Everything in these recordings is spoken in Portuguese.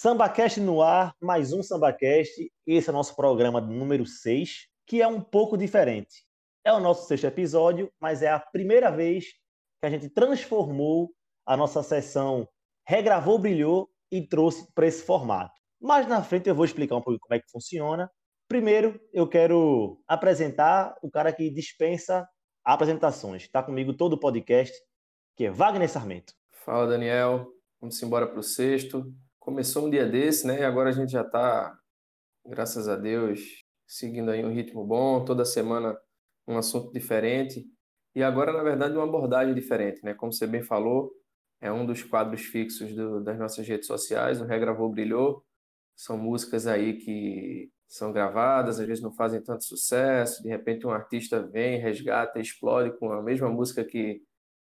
SambaCast no ar, mais um SambaCast. Esse é o nosso programa número 6, que é um pouco diferente. É o nosso sexto episódio, mas é a primeira vez que a gente transformou a nossa sessão Regravou, Brilhou e trouxe para esse formato. Mas na frente eu vou explicar um pouco como é que funciona. Primeiro, eu quero apresentar o cara que dispensa apresentações. Está comigo todo o podcast, que é Wagner Sarmento. Fala, Daniel. Vamos embora para o sexto. Começou um dia desse, né? E agora a gente já está, graças a Deus, seguindo aí um ritmo bom. Toda semana um assunto diferente. E agora, na verdade, uma abordagem diferente, né? Como você bem falou, é um dos quadros fixos do, das nossas redes sociais. O Regravou Brilhou. São músicas aí que são gravadas, às vezes não fazem tanto sucesso. De repente, um artista vem, resgata, explode com a mesma música que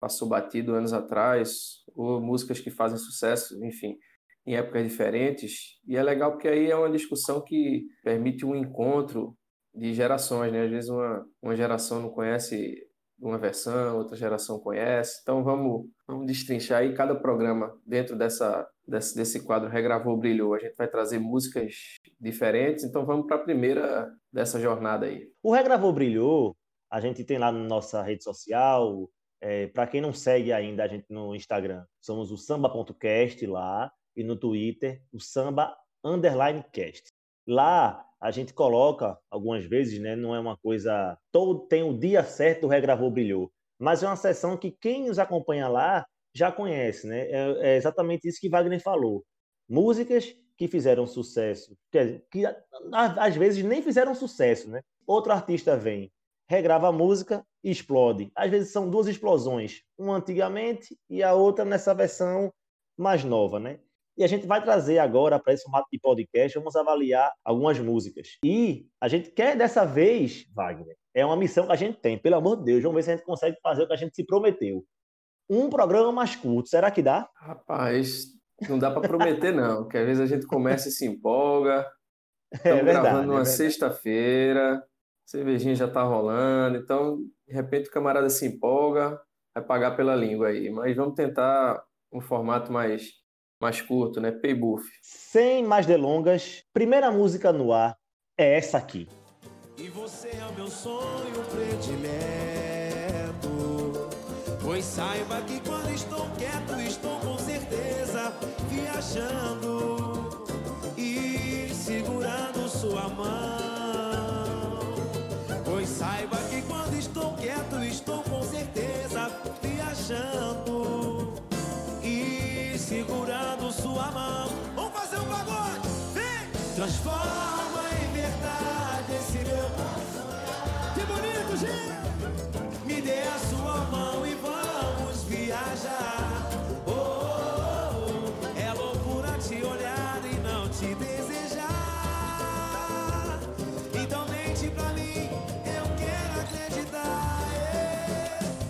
passou batido anos atrás, ou músicas que fazem sucesso, enfim, em épocas diferentes. E é legal porque aí é uma discussão que permite um encontro de gerações, né? Às vezes uma, uma geração não conhece uma versão, outra geração conhece. Então vamos, vamos destrinchar aí cada programa dentro dessa, desse, desse quadro Regravou Brilhou. A gente vai trazer músicas diferentes, então vamos para a primeira dessa jornada aí. O Regravou Brilhou, a gente tem lá na nossa rede social, é, para quem não segue ainda a gente no Instagram, somos o samba.cast lá e no Twitter o samba underline cast. Lá a gente coloca algumas vezes, né? Não é uma coisa todo tem o dia certo, o regravou brilhou, mas é uma sessão que quem nos acompanha lá já conhece, né? É, é exatamente isso que Wagner falou. Músicas que fizeram sucesso, que, que às vezes nem fizeram sucesso, né? Outro artista vem, regrava a música e explode. Às vezes são duas explosões, uma antigamente e a outra nessa versão mais nova, né? E a gente vai trazer agora para esse formato de podcast, vamos avaliar algumas músicas. E a gente quer dessa vez, Wagner, é uma missão que a gente tem, pelo amor de Deus, vamos ver se a gente consegue fazer o que a gente se prometeu. Um programa mais curto, será que dá? Rapaz, não dá para prometer não, porque às vezes a gente começa e se empolga. Estamos é verdade, gravando numa é sexta-feira, cervejinha já está rolando, então de repente o camarada se empolga, vai pagar pela língua aí. Mas vamos tentar um formato mais, mais curto, né? Pay buff. Sem mais delongas, primeira música no ar é essa aqui. E você é o meu sonho predileto. Pois saiba que quando estou quieto, estou com certeza viajando e segurando sua mão. Pois saiba que quando estou quieto, estou com certeza viajando segurando sua mão. Vamos fazer um pagode, vem! Transforma em verdade esse meu. Que bonito, gente! Me dê a sua mão e vamos viajar. Oh, oh, oh. É loucura te olhar e não te desejar. Então mente pra mim, eu quero acreditar.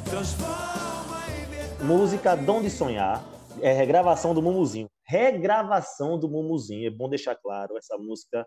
Transforma em verdade. Música Dom de Sonhar, é regravação do Mumuzinho. Regravação do Mumuzinho, é bom deixar claro, essa música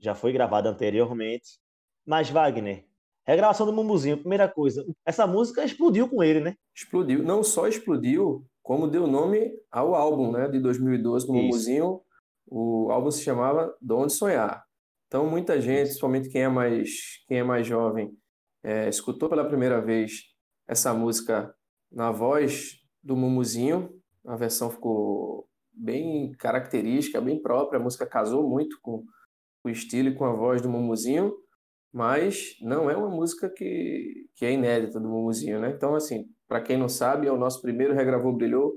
já foi gravada anteriormente. Mas, Wagner, regravação do Mumuzinho, primeira coisa, essa música explodiu com ele, né? Explodiu. Não só explodiu, como deu nome ao álbum, né? De 2012 do Isso. Mumuzinho. O álbum se chamava Dom de Sonhar. Então, muita gente, principalmente quem é mais, quem é mais jovem, é, escutou pela primeira vez essa música na voz do Mumuzinho. A versão ficou bem característica, bem própria. A música casou muito com o estilo e com a voz do Mumuzinho, mas não é uma música que, que é inédita do Mumuzinho, né? Então, assim, para quem não sabe, é o nosso primeiro Regravou Brilhou,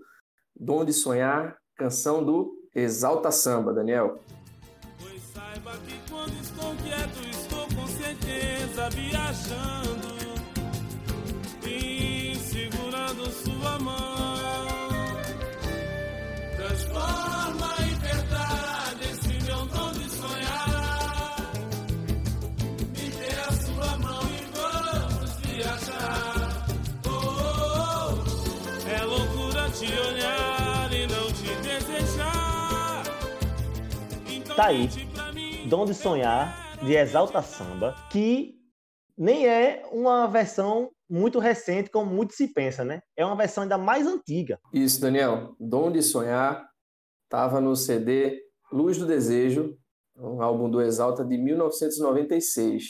Dom de Sonhar, canção do Exalta Samba, Daniel. Pois saiba que quando estou quieto, estou com certeza viajando Tá aí. mente pra mim, Dom de Sonhar, de Exalta Samba, que nem é uma versão muito recente, como muito se pensa, né? É uma versão ainda mais antiga. Isso, Daniel. Dom de Sonhar estava no CD Luz do Desejo, um álbum do Exalta de 1996.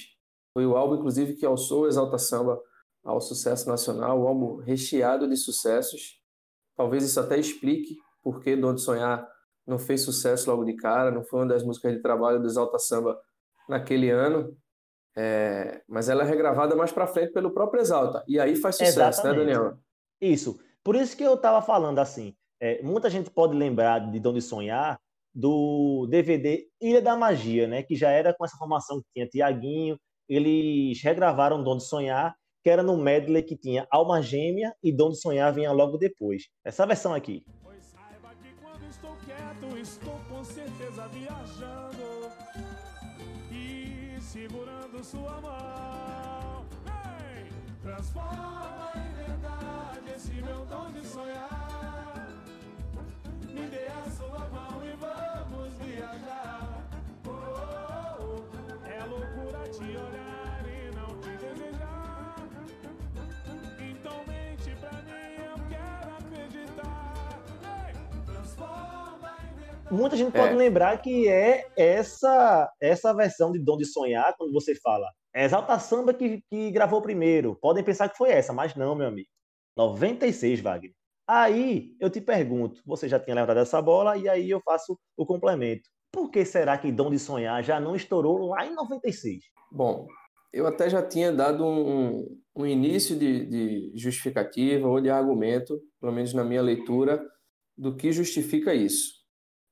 Foi o álbum, inclusive, que alçou o Exalta Samba ao sucesso nacional, um álbum recheado de sucessos. Talvez isso até explique por que Dom de Sonhar não fez sucesso logo de cara, não foi uma das músicas de trabalho do Exalta Samba naquele ano, é, mas ela é regravada mais para frente pelo próprio Exalta, e aí faz sucesso, né, Exatamente. né, Daniel? Isso, por isso que eu estava falando assim, é, muita gente pode lembrar de Dom de Sonhar do DVD Ilha da Magia, né, que já era com essa formação que tinha Tiaguinho, eles regravaram Dom de Sonhar, que era no medley que tinha Alma Gêmea e Dom de Sonhar vinha logo depois. Essa versão aqui. Segurando sua mão. Hey! Transforma em verdade esse meu dom de sonhar. Me dê a sua mão e vamos viajar. Oh, oh, oh. É loucura te olhar muita gente pode é. lembrar que é essa essa versão de Dom de Sonhar, quando você fala é Exalta Samba que, que gravou primeiro. Podem pensar que foi essa, mas não, meu amigo. 96, Wagner. Aí eu te pergunto, você já tinha levantado essa bola e aí eu faço o complemento. Por que será que Dom de Sonhar já não estourou lá em 96? Bom, eu até já tinha dado um, um início de, de justificativa ou de argumento, pelo menos na minha leitura, do que justifica isso.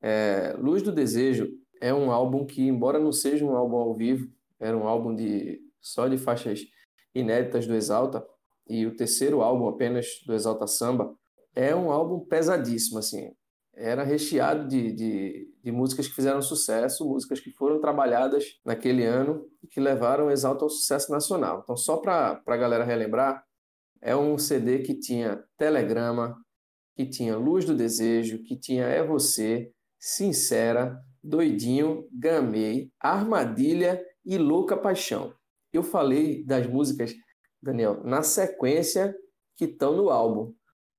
É, Luz do Desejo é um álbum que, embora não seja um álbum ao vivo, era um álbum de só de faixas inéditas do Exalta, e o terceiro álbum apenas do Exalta Samba, é um álbum pesadíssimo, assim. Era recheado de, de, de músicas que fizeram sucesso, músicas que foram trabalhadas naquele ano e que levaram o Exalta ao sucesso nacional. Então, só para a galera relembrar, é um CD que tinha Telegrama, que tinha Luz do Desejo, que tinha É Você, Sincera, Doidinho, Gamei, Armadilha e Louca Paixão. Eu falei das músicas, Daniel, na sequência que estão no álbum.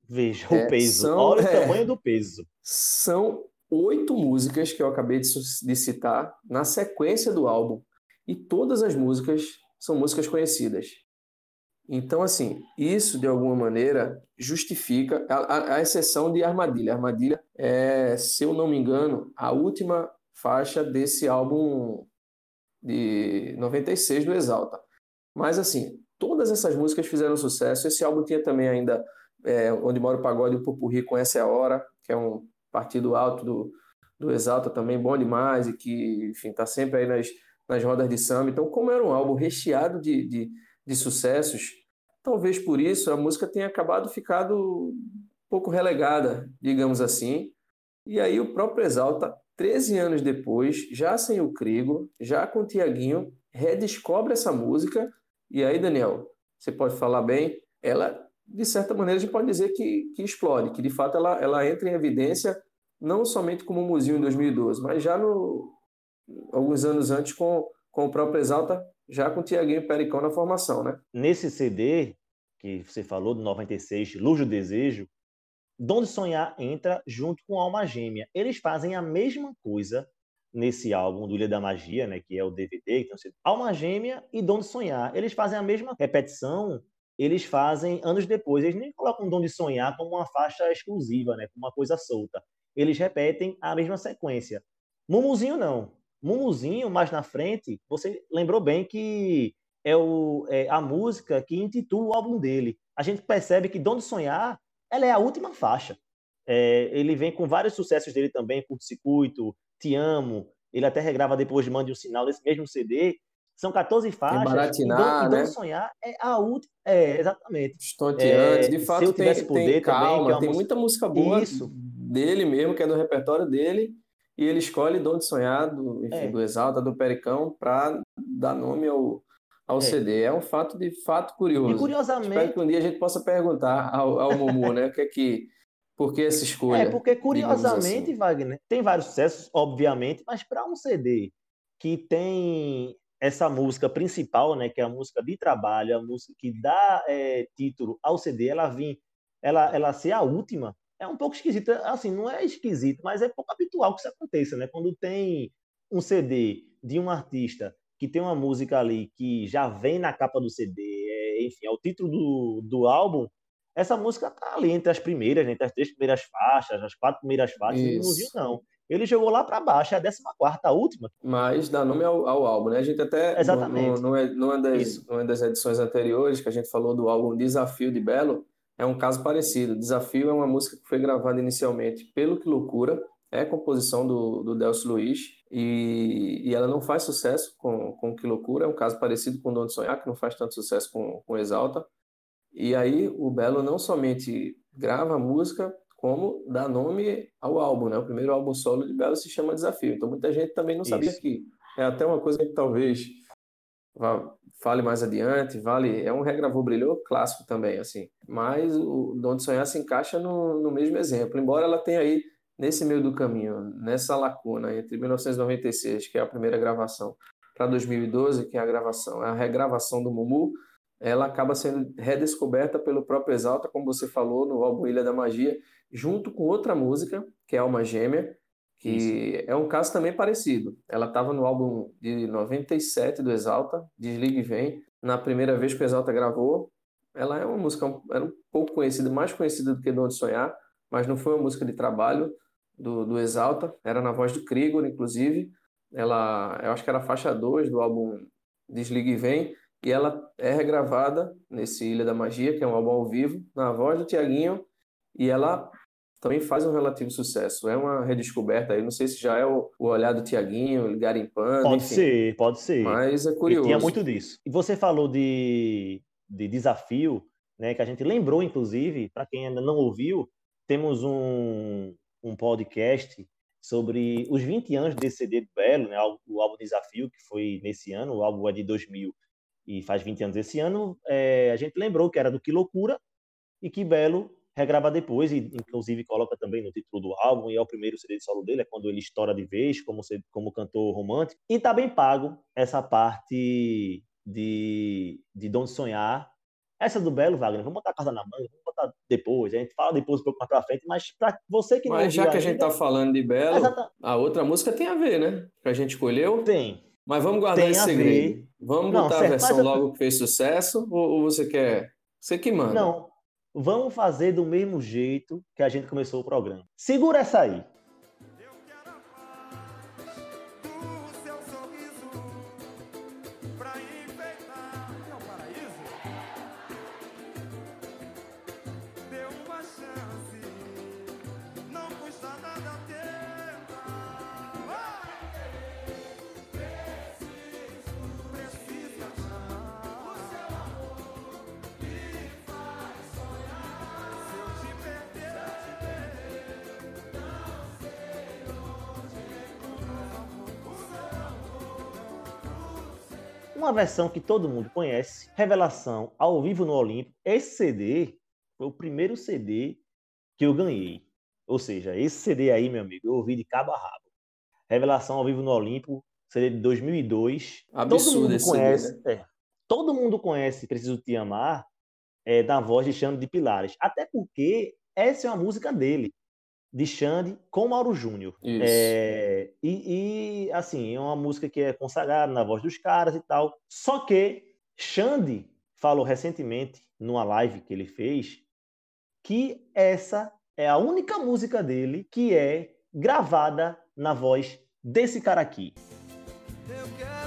Veja é, o peso, são, olha é, o tamanho do peso. São oito músicas que eu acabei de, de citar na sequência do álbum. E todas as músicas são músicas conhecidas. Então, assim, isso de alguma maneira justifica, a, a, exceção de Armadilha. Armadilha é, se eu não me engano, a última faixa desse álbum de 96 do Exalta. Mas, assim, todas essas músicas fizeram sucesso. Esse álbum tinha também ainda é, Onde Mora o Pagode o Pupurri com Essa é a Hora, que é um partido alto do, do Exalta também, bom demais e que, enfim, está sempre aí nas, nas rodas de samba. Então, como era um álbum recheado de, de de sucessos, talvez por isso a música tenha acabado ficado pouco relegada, digamos assim. E aí o próprio Exalta, 13 anos depois, já sem o Crigo, já com o Tiaguinho, redescobre essa música. E aí, Daniel, você pode falar bem, ela, de certa maneira, a gente pode dizer que, que explode, que de fato ela, ela entra em evidência não somente como Muzinho em 2012, mas já no, alguns anos antes com, com o próprio Exalta já com o Tiaguinho Pericão na formação, né? Nesse CD que você falou, do 96, Luz do Desejo, Donde Sonhar entra junto com Alma Gêmea. Eles fazem a mesma coisa nesse álbum do Ilha da Magia, né, que é o DVD, então, Alma Gêmea e Donde Sonhar. Eles fazem a mesma repetição, eles fazem anos depois. Eles nem colocam Donde Sonhar como uma faixa exclusiva, né, como uma coisa solta. Eles repetem a mesma sequência. Mumuzinho não. Mumuzinho, mais na frente, você lembrou bem que é, o, é a música que intitula o álbum dele. A gente percebe que Donde Sonhar ela é a última faixa. É, ele vem com vários sucessos dele também, Curto Circuito, Te Amo. Ele até regrava depois de Mande um Sinal desse mesmo CD. São 14 faixas. Baratinar, e Donde, né? Sonhar é a última. É, exatamente. Estonteante. É, de fato, se eu tivesse tem, poder tem calma, também, é tem música... muita música boa Isso. dele mesmo, que é do repertório dele e ele escolhe Dom de Sonhar, do, enfim, é. do Exalta, do Pericão, para dar nome ao, ao é. CD. É um fato de fato curioso. E curiosamente... Espero que um dia a gente possa perguntar ao, ao Mumu, né, o que é que... Por que essa escolha? É, porque curiosamente, assim. Wagner, tem vários sucessos, obviamente, mas para um CD que tem essa música principal, né, que é a música de trabalho, a música que dá é, título ao CD, ela vir, ela, ela ser a última, é um pouco esquisito. Assim, não é esquisito, mas é pouco habitual que isso aconteça, né? Quando tem um CD de um artista que tem uma música ali que já vem na capa do CD, é, enfim, é o título do, do álbum, essa música tá ali entre as primeiras, né, entre as três primeiras faixas, as quatro primeiras faixas, Isso. não viu, não. Ele jogou lá para baixo, é a 14 quarta, a última. Mas dá nome ao, ao, álbum, né? A gente até, Exatamente. No, no, numa, das, numa das edições anteriores, que a gente falou do álbum Desafio de Belo, é um caso parecido. Desafio é uma música que foi gravada inicialmente pelo Que Loucura, é composição do, do Delcio Luiz, e, e ela não faz sucesso com, com Que Loucura, é um caso parecido com Dom de Sonhar, que não faz tanto sucesso com, com Exalta. E aí o Belo não somente grava a música, como dá nome ao álbum, né? O primeiro álbum solo de Belo se chama Desafio. Então muita gente também não sabia Isso. que é até uma coisa que talvez fale mais adiante, vale, é um regravou brilhou clássico também, assim. Mas o Dom de Sonhar se encaixa no, no mesmo exemplo, embora ela tenha aí nesse meio do caminho, nessa lacuna entre 1996, que é a primeira gravação, para 2012, que é a gravação, a regravação do Mumu, ela acaba sendo redescoberta pelo próprio Exalta, como você falou, no álbum Ilha da Magia, junto com outra música, que é Alma Gêmea, que Isso. é um caso também parecido. Ela estava no álbum de 97 do Exalta, Desliga e Vem. Na primeira vez que o Exalta gravou, ela é uma música era um pouco conhecida, mais conhecida do que Dom de Sonhar, mas não foi uma música de trabalho do, do Exalta, era na voz do Krigor, inclusive. Ela, eu acho que era a faixa 2 do álbum Desliga e Vem, e ela é regravada nesse Ilha da Magia, que é um álbum ao vivo, na voz do Tiaguinho, e ela também faz um relativo sucesso. É uma redescoberta aí, não sei se já é o, o olhar do Tiaguinho, garimpando. Pode enfim. ser, pode ser. Mas é curioso. E tinha muito disso. E você falou de, de desafio, né, que a gente lembrou, inclusive, para quem ainda não ouviu, temos um, um podcast sobre os 20 anos desse CD do Belo, né, o álbum Desafio, que foi nesse ano, o álbum é de 2000 e faz 20 anos esse ano, é, a gente lembrou que era do Que Loucura e que Belo regrava depois, e inclusive coloca também no título do álbum, e é o primeiro CD de solo dele, é quando ele estoura de vez, como, como cantor romântico. E tá bem pago essa parte de, de Dom Sonhar. Essa do Belo, Wagner, vamos botar a casa na manga, vamos botar depois, a gente fala depois um pouco mais pra frente, mas para você que não Mas já que a gente tá falando de Belo, a outra música tem a ver, né? Que a gente escolheu. Tem. Mas vamos guardar tem esse segredo. Vamos não, botar certo, a versão logo que fez sucesso, ou, ou você quer... Você que manda. Não, vamos fazer do mesmo jeito que a gente começou o programa. Segura essa aí. Uma versão que todo mundo conhece, Revelação ao vivo no Olimpo. Esse CD foi o primeiro CD que eu ganhei. Ou seja, esse CD aí, meu amigo, eu ouvi de cabo a rabo. Revelação ao vivo no Olimpo, CD de 2002. Absurdo todo mundo conhece, CD, né? é, todo mundo conhece Preciso Te Amar é, da voz de Xande de Pilares. Até porque essa é uma música dele de Xande com Mauro Júnior. É, e, e, assim, é uma música que é consagrada na voz dos caras e tal. Só que Xande falou recentemente, numa live que ele fez, que essa é a única música dele que é gravada na voz desse cara aqui. Eu quero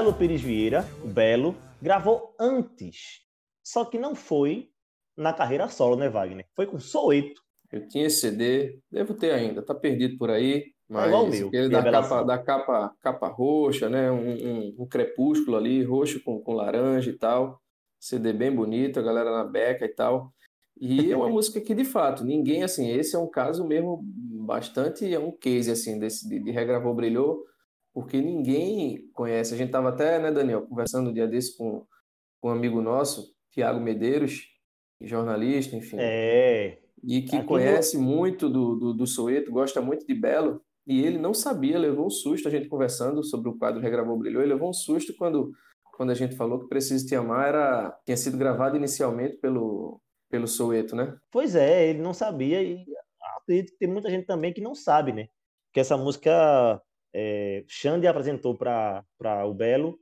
Marcelo Pires Vieira, o Belo, gravou antes. Só que não foi na carreira solo, né, Wagner? Foi com Soeto. Eu tinha esse CD, devo ter ainda, tá perdido por aí. Mas É igual o meu, aquele de da capa, da capa, capa roxa, né? Um, um, um crepúsculo ali, roxo com, com laranja e tal. CD bem bonito, a galera na beca e tal. E é uma música que, de fato, ninguém, assim, esse é um caso mesmo bastante, é um case, assim, desse, de, de Regravou Brilhou, porque ninguém conhece. A gente tava até, né, Daniel, conversando um dia desse com, com um amigo nosso, Tiago Medeiros, jornalista, enfim, É, e que Aqui conhece muito do, do, do Soweto, gosta muito de Belo, e ele não sabia, levou um susto, a gente conversando sobre o quadro Regravou Brilhou, ele levou um susto quando, quando a gente falou que Preciso Te Amar era, tinha sido gravado inicialmente pelo, pelo Soweto, né? pois é, ele não sabia e acredito que tem muita gente também que não sabe, né? Que essa música é, Xande apresentou para o Belo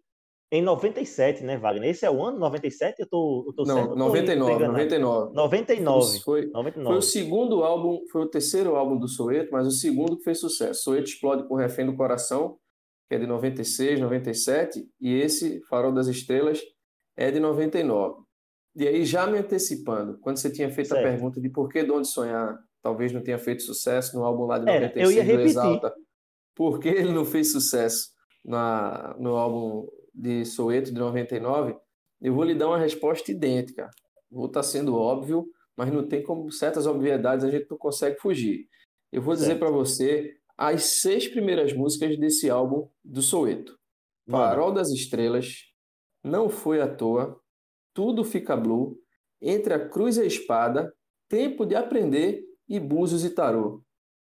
em 97, né, Wagner? Esse é o ano 97? Eu tô, eu tô certo? Não, Eu tô 99, enganado. 99. 99. Foi, 99. foi o segundo álbum, foi o terceiro álbum do Soweto, mas o segundo que fez sucesso. Soweto explode com Refém do Coração, que é de 96, 97, e esse, Farol das Estrelas, é de 99. E aí, já me antecipando, quando você tinha feito Certo. a pergunta de por que De Onde Sonhar talvez não tenha feito sucesso no álbum lá de Era, 96 eu ia repetir. Exalta, por que ele não fez sucesso na, no álbum de Soweto de 99, eu vou lhe dar uma resposta idêntica. Vou estar sendo óbvio, mas não tem como certas obviedades a gente não consegue fugir. Eu vou dizer para você as seis primeiras músicas desse álbum do Soweto. Farol das Estrelas, Não Foi à Toa, Tudo Fica Blue, Entre a Cruz e a Espada, Tempo de Aprender e Búzios e Tarô.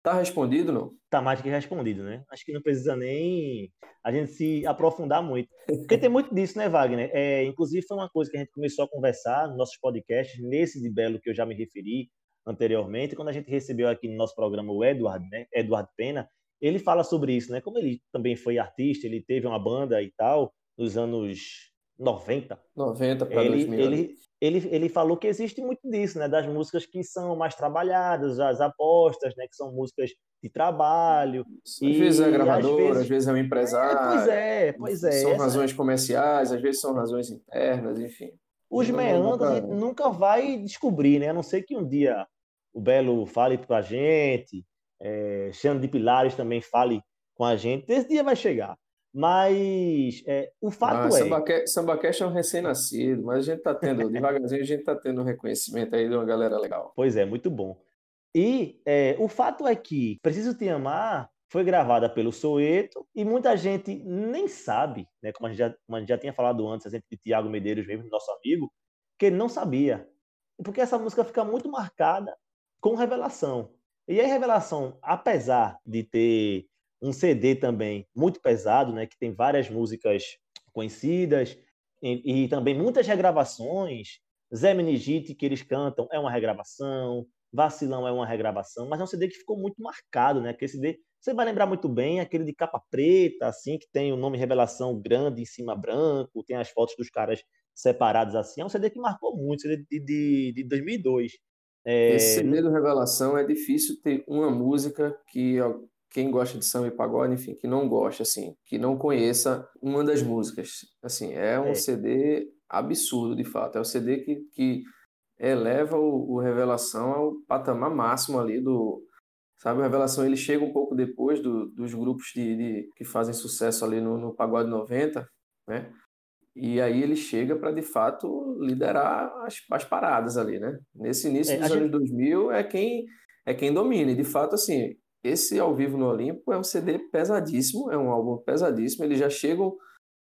Tá respondido, não? Tá mais que respondido, né? Acho que não precisa nem a gente se aprofundar muito. Porque tem muito disso, né, Wagner? É, inclusive, foi uma coisa que a gente começou a conversar nos nossos podcasts, nesse de Belo que eu já me referi anteriormente, quando a gente recebeu aqui no nosso programa o Edward, né? Edward Pena, ele fala sobre isso, né? Como ele também foi artista, ele teve uma banda e tal, nos anos 90, 90 para ele, 2000. ele, ele, ele falou que existe muito disso, né? Das músicas que são mais trabalhadas, as apostas, né? Que são músicas de trabalho. Às e vezes é às gravador, vezes- às vezes é um É, empresário. pois é, pois é. São Essa- razões comerciais, às vezes são razões internas, enfim. os Não- dá meandros a gente nunca vai descobrir, né? A não ser que um dia o Belo fale pra gente, é, Xande de Pilares também fale com a gente. Esse dia vai chegar. Mas é, o fato Ah, é. Sambaque- Sambaquete é um recém-nascido, mas a gente tá tendo, devagarzinho, a gente tá tendo um reconhecimento aí de uma galera legal. Pois é, muito bom. E é, o fato é que Preciso Te Amar foi gravada pelo Soeto e muita gente nem sabe, né, como, a gente já, a gente já tinha falado antes, a gente de Tiago Medeiros mesmo, nosso amigo, que ele não sabia. Porque essa música fica muito marcada com Revelação. E aí Revelação, apesar de ter um CD também muito pesado, né, que tem várias músicas conhecidas e, e também muitas regravações, Zé Menigite, que eles cantam, é uma regravação. Vacilão é uma regravação, mas é um CD que ficou muito marcado, né? Aquele CD, você vai lembrar muito bem, aquele de capa preta, assim, que tem o nome Revelação grande em cima branco, tem as fotos dos caras separados assim. É um CD que marcou muito, CD de, de, de 2002. É, Esse CD do Revelação é difícil ter uma música que quem gosta de samba e pagode, enfim, que não gosta, assim, que não conheça uma das músicas. Assim, é um É. CD absurdo, de fato. É o CD que, que eleva o, o Revelação ao patamar máximo ali do. Sabe, o Revelação ele chega um pouco depois do- dos grupos de, de- que fazem sucesso ali no, no Pagode 90, né? E aí ele chega para, de fato, liderar as, as paradas ali, né? Nesse início É, dos gente- anos 2000 é quem, é quem domina. E, de fato, assim, esse Ao Vivo no Olimpo é um CD pesadíssimo, é um álbum pesadíssimo. Eles já chegam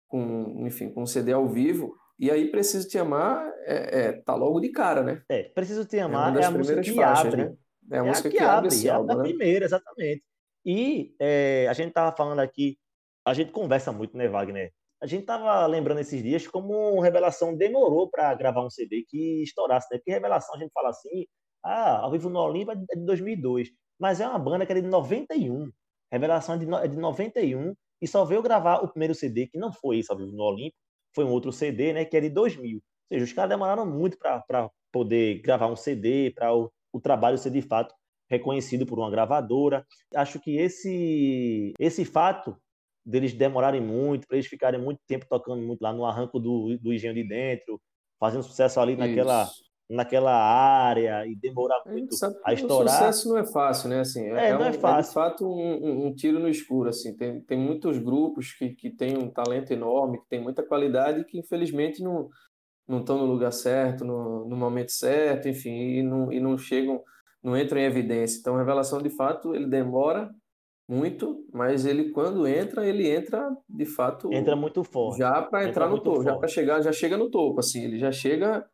com, enfim, com um CD ao vivo. E aí, Preciso Te Amar, é, é, tá logo de cara, né? é, Preciso Te É Amar é, a música que faixas, abre. né? É a É a música que que abre esse é a álbum, né? primeira, exatamente. E é, a gente tava falando aqui, a gente conversa muito, né, Wagner? A gente tava lembrando esses dias como Revelação demorou para gravar um CD que estourasse, né? Porque Revelação a gente fala assim, ah, ao vivo no Olimpo é de 2002, mas é uma banda que é de 91. Revelação é de, é de 91 e só veio gravar o primeiro CD, que não foi esse ao vivo no Olimpo, foi um outro CD, né, que é de 2000. Ou seja, os caras demoraram muito para poder gravar um CD, para o, o trabalho ser de fato reconhecido por uma gravadora. Acho que esse esse fato deles demorarem muito, para eles ficarem muito tempo tocando muito lá no arranco do, do Engenho de Dentro, fazendo sucesso ali naquela. Naquela área e demorar muito a, a estourar. O sucesso não é fácil, né? Assim, é, é, não um, é fácil. É de fato um, um, tiro no escuro. Assim. Tem, tem muitos grupos que, que têm um talento enorme, que têm muita qualidade que infelizmente não, não estão no lugar certo, no, no momento certo, enfim, e não, e não chegam, não entram em evidência. Então, a revelação de fato ele demora muito, mas ele quando entra, ele entra de fato entra muito forte. Já para entrar no topo, forte. já para chegar, já chega no topo, assim, ele já chega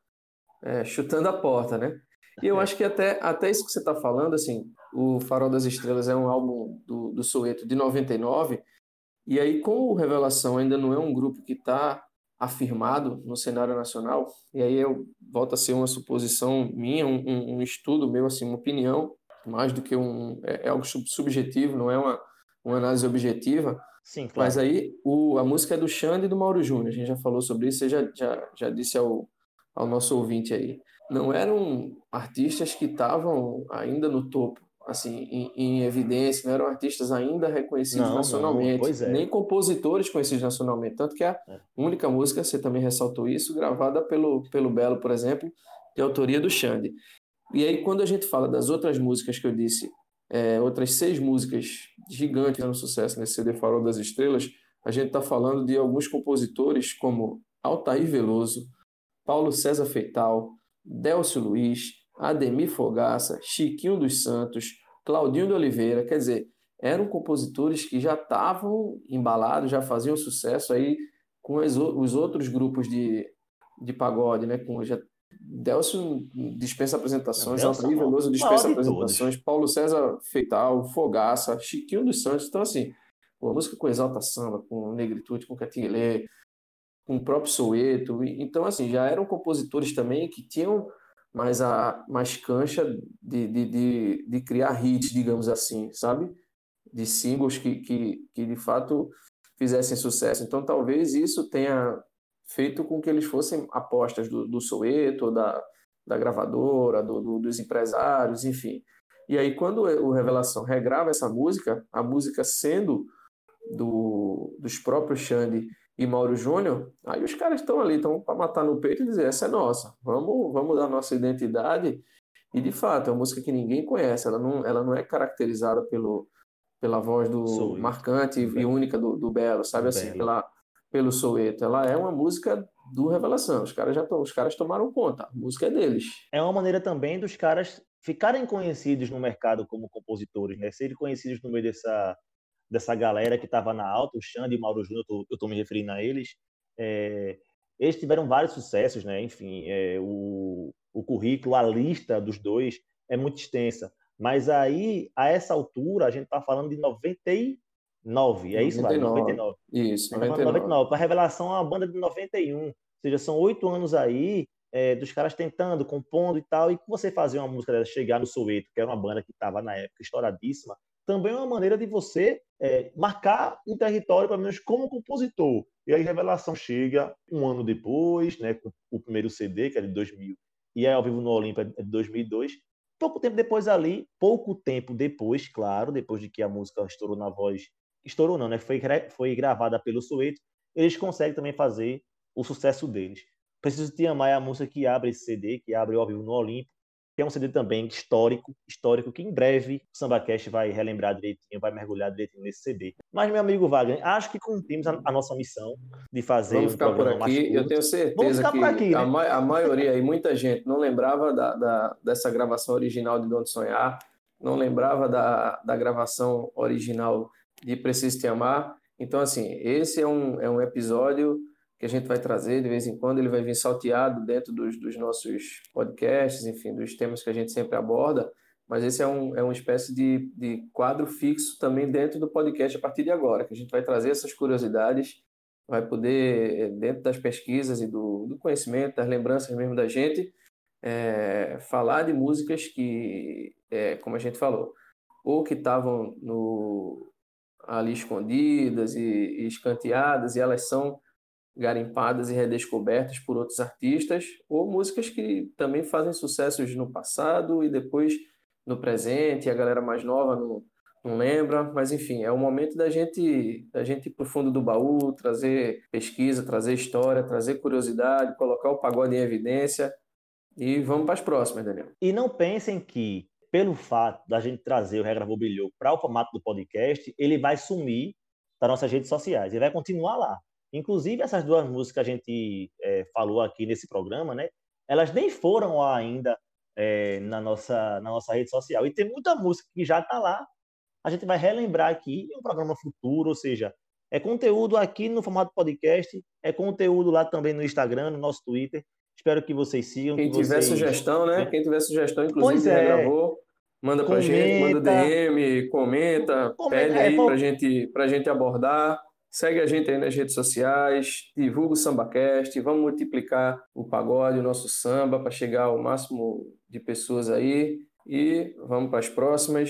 é, chutando a porta, né? E eu é. acho que até, até isso que você está falando, assim, o Farol das Estrelas é um álbum do, do Soweto de 99, e aí, como o Revelação ainda não é um grupo que está afirmado no cenário nacional, e aí eu volto a ser uma suposição minha, um, um estudo meu, assim, uma opinião, mais do que um. É, é algo subjetivo, não é uma, uma análise objetiva. Sim, claro. Mas aí o, a música é do Xande e do Mauro Júnior, a gente já falou sobre isso, você já, já, já disse ao, ao nosso ouvinte aí. Não eram artistas que estavam ainda no topo, assim, em, em, evidência, não eram artistas ainda reconhecidos não, nacionalmente, não, é. nem compositores conhecidos nacionalmente. Tanto que a é. única música, você também ressaltou isso, gravada pelo, pelo Belo, por exemplo, de autoria do Xande. E aí, quando a gente fala das outras músicas que eu disse, é, outras seis músicas gigantes no sucesso nesse CD Farol das Estrelas, a gente está falando de alguns compositores como Altair Veloso, Paulo César Feital, Délcio Luiz, Ademir Fogaça, Chiquinho dos Santos, Claudinho de Oliveira, quer dizer, eram compositores que já estavam embalados, já faziam sucesso aí com os outros grupos de, de pagode, né? Com, já Delcio dispensa apresentações, Altair Veloso dispensa apresentações, Paulo César Feital, Fogaça, Chiquinho dos Santos. Então, assim, a música com Exalta Samba, com Negritude, com Catinguelê, com o próprio Soueto. Então, assim, já eram compositores também que tinham mais, a, mais cancha de, de, de, de criar hits, digamos assim, sabe? De singles que, que, que de fato fizessem sucesso. Então, talvez isso tenha feito com que eles fossem apostas do, do Soweto, da, da gravadora, do, do, dos empresários, enfim. E aí, quando o Revelação regrava essa música, a música sendo do, dos próprios Xande e Mauro Júnior, aí os caras estão ali, estão para matar no peito e dizer: essa é nossa, vamos, vamos dar nossa identidade. E de fato, é uma música que ninguém conhece, ela não, ela não é caracterizada pelo, pela voz do marcante e única do, do Belo, sabe assim, pela pelo Soweto, ela é uma música do Revelação. Os caras já os caras tomaram conta, a música é deles. É uma maneira também dos caras ficarem conhecidos no mercado como compositores, né? Serem conhecidos no meio dessa dessa galera que estava na alta, o Xande e o Mauro Júnior, eu estou me referindo a eles. É, eles tiveram vários sucessos, né? Enfim, é, o, o currículo, a lista dos dois é muito extensa. Mas aí, a essa altura, a gente está falando de 90 9, é isso, 99. 99. Isso, 99. 99. Para Revelação é uma banda de 91. Ou seja, são oito anos aí é, dos caras tentando, compondo e tal. E você fazer uma música dessa, chegar no Soweto, que era uma banda que estava na época estouradíssima, também é uma maneira de você é, marcar um território, pelo menos como compositor. E aí Revelação chega um ano depois, né, com o primeiro CD, que é de 2000, e é ao vivo no Olímpia é de 2002. Pouco tempo depois ali, pouco tempo depois, claro, depois de que a música estourou na voz estourou não, né? Foi, foi gravada pelo Soweto, eles conseguem também fazer o sucesso deles. Preciso Te Amar é a música que abre esse CD, que abre ao vivo no Olimpo, que é um CD também histórico, histórico, que em breve o SambaCast vai relembrar direitinho, vai mergulhar direitinho nesse CD. Mas, meu amigo Wagner, acho que cumprimos a, a nossa missão de fazer Vamos um ficar por aqui. Eu tenho certeza que aqui, a, né? ma a, maioria e muita gente não lembrava da, da, dessa gravação original de Dono Sonhar, não lembrava da, da gravação original de Preciso Te Amar. Então, assim, esse é um, é um episódio que a gente vai trazer de vez em quando, ele vai vir salteado dentro dos, dos nossos podcasts, enfim, dos temas que a gente sempre aborda, mas esse é, um, é uma espécie de, de quadro fixo também dentro do podcast a partir de agora, que a gente vai trazer essas curiosidades, vai poder, dentro das pesquisas e do, do conhecimento, das lembranças mesmo da gente, é, falar de músicas que, é, como a gente falou, ou que estavam ali escondidas e, e escanteadas, e elas são garimpadas e redescobertas por outros artistas, ou músicas que também fazem sucessos no passado e depois no presente, a galera mais nova não, não lembra, mas enfim, é o momento da gente da gente ir para o fundo do baú, trazer pesquisa, trazer história, trazer curiosidade, colocar o pagode em evidência E vamos para as próximas, Daniel. E não pensem que, pelo fato da gente trazer o Regra Brilhou para o formato do podcast, ele vai sumir das nossas redes sociais. Ele vai continuar lá. Inclusive, essas duas músicas que a gente é, falou aqui nesse programa, né? Elas nem foram ainda é, na, nossa, na nossa rede social. E tem muita música que já está lá. A gente vai relembrar aqui em um programa futuro, ou seja, é conteúdo aqui no formato podcast, é conteúdo lá também no Instagram, no nosso Twitter. Espero que vocês sigam. Quem que tiver vocês... sugestão, né? Quem tiver sugestão, inclusive, Pois é. gravou, manda pra Comenta. gente, manda DM, comenta, Comenta, pede é, aí pô. pra gente, pra gente abordar. Segue a gente aí nas redes sociais, divulga o SambaCast, vamos multiplicar o pagode, o nosso samba, para chegar ao máximo de pessoas aí. E vamos para as próximas.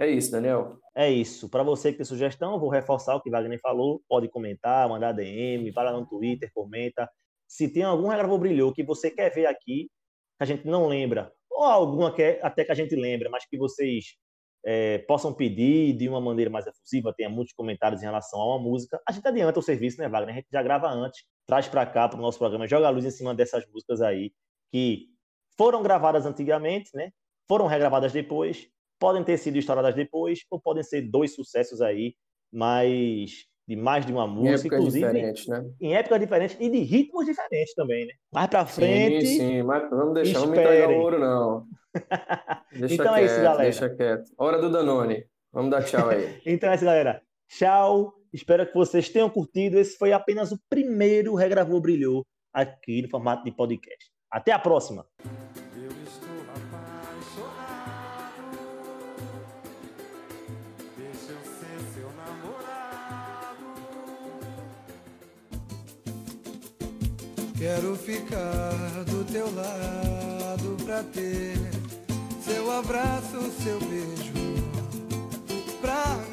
É isso, Daniel. É isso. Para você que tem sugestão, vou reforçar o que Wagner falou. Pode comentar, mandar DM, vai lá no Twitter, comenta. Se tem algum Regravou Brilhou que você quer ver aqui, que a gente não lembra, ou alguma que é- até que a gente lembra, mas que vocês é, possam pedir de uma maneira mais efusiva, tenha muitos comentários em relação a uma música, a gente adianta o serviço, né, Wagner? A gente já grava antes, traz para cá, para o nosso programa, joga a luz em cima dessas músicas aí, que foram gravadas antigamente, né? Foram regravadas depois, podem ter sido estouradas depois, ou podem ser dois sucessos aí, mas de mais de uma Em música, épocas inclusive né? em épocas diferentes e de ritmos diferentes também, né? Mais para frente, Sim, sim, mas vamos deixar, vamos entregar Esperem. o ouro, não. Deixa Então é quieto, isso, galera. deixa quieto. Hora do Danone. Vamos dar tchau aí. Então é isso, galera. Tchau. Espero que vocês tenham curtido. Esse foi apenas o primeiro Regravou Brilhou aqui no formato de podcast. Até a próxima. Quero ficar do teu lado pra ter seu abraço, seu beijo pra